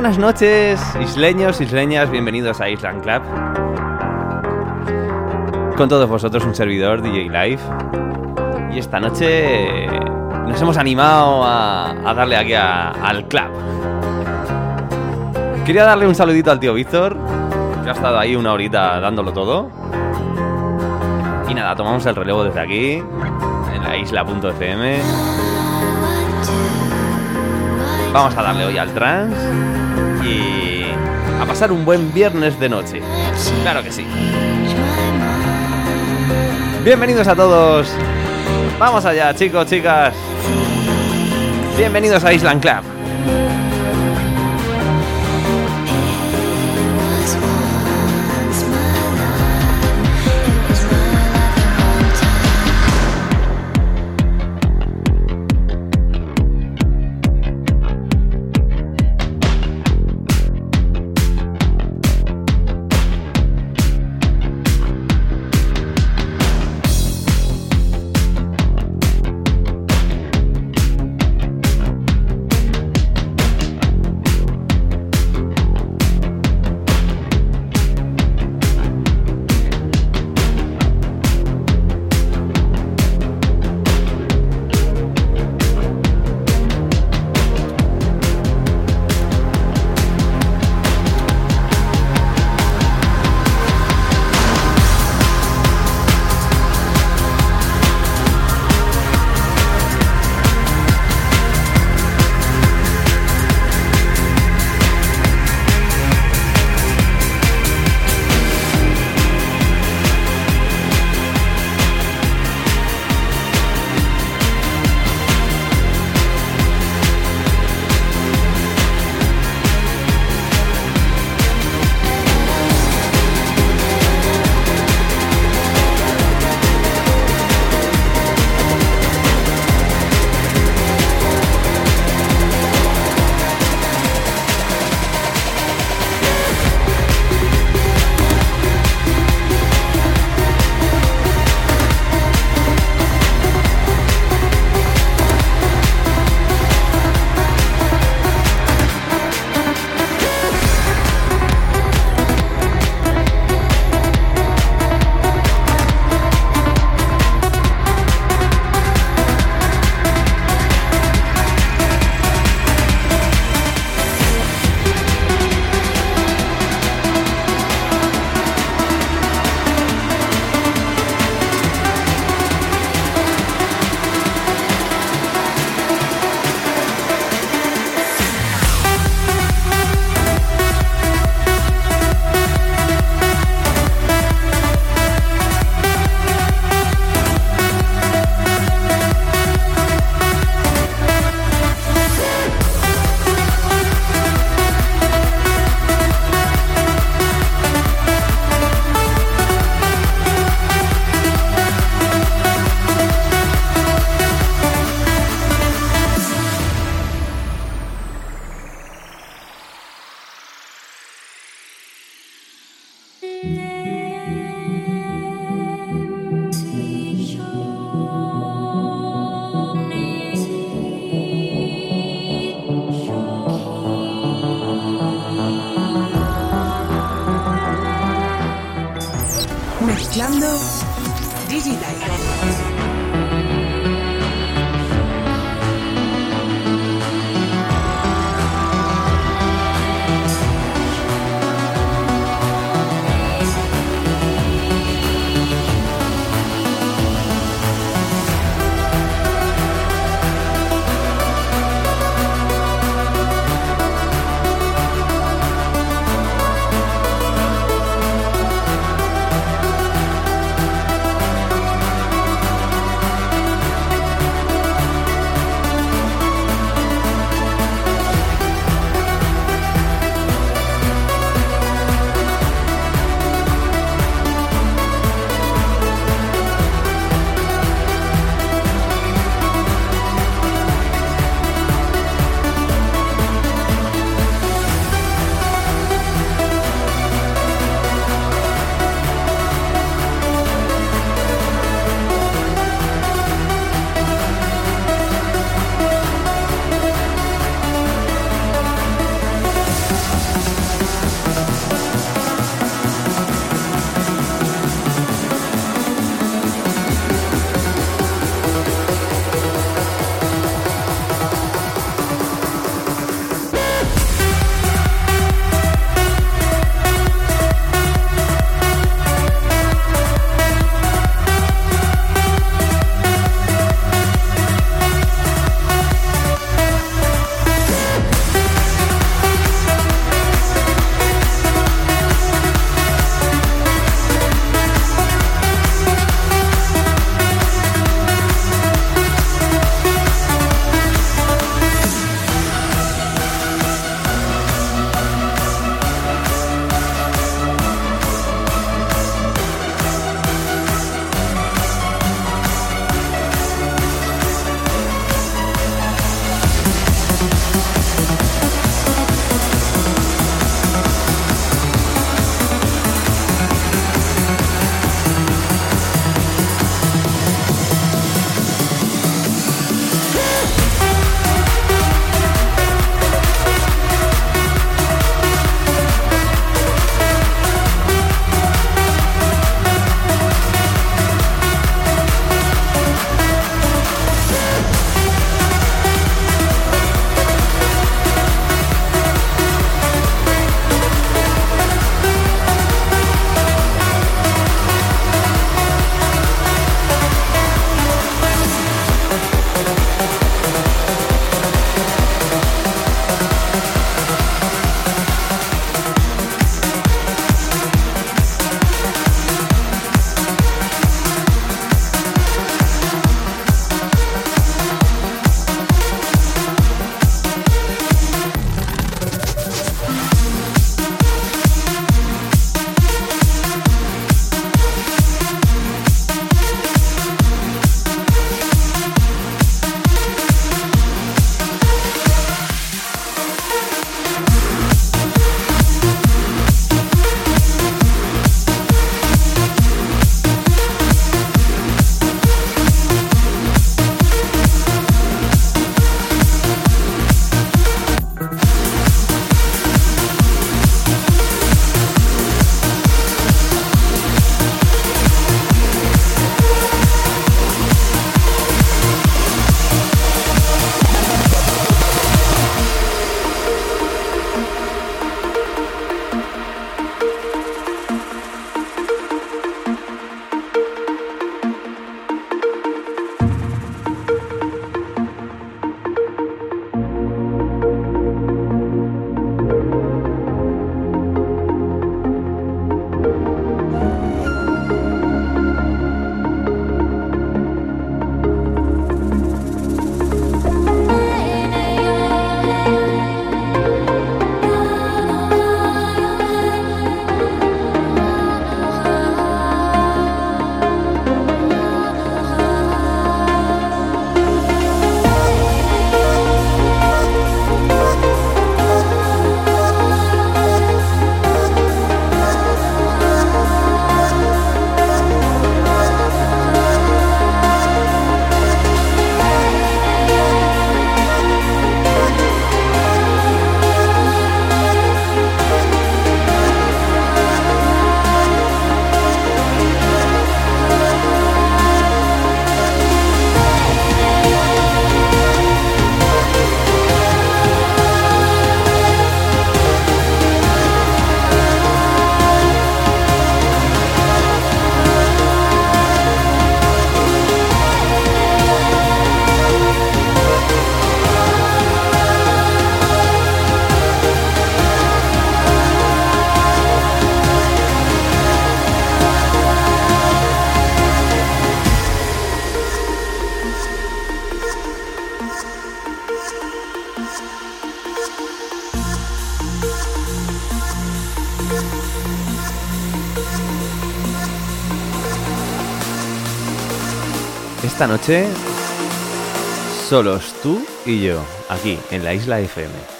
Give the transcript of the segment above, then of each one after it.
Buenas noches, isleños, isleñas, bienvenidos a Island Club. Con todos vosotros un servidor DJ Live. Y esta noche nos hemos animado a, darle aquí al club. Quería darle un saludito al tío Víctor, que ha estado ahí una horita dándolo todo. Y nada, tomamos el relevo desde aquí, en la isla.fm. Vamos a darle hoy al trans y a pasar un buen viernes de noche. Claro que sí. Bienvenidos a todos. Vamos allá, chicos, chicas. Bienvenidos a Island Club. Esta noche, solos tú y yo, aquí en la isla FM.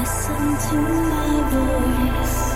Listen to my voice.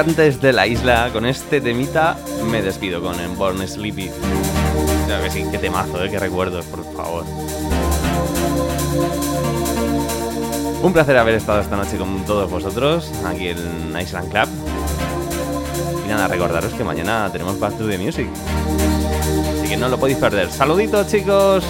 Habitantes de la isla, con este temita me despido con el Born Sleepy. Claro que sí, qué temazo, ¿eh? qué recuerdos, por favor. Un placer haber estado esta noche con todos vosotros aquí en Island Club. Y nada, recordaros que mañana tenemos Back to the Music. Así que no lo podéis perder. Saluditos chicos.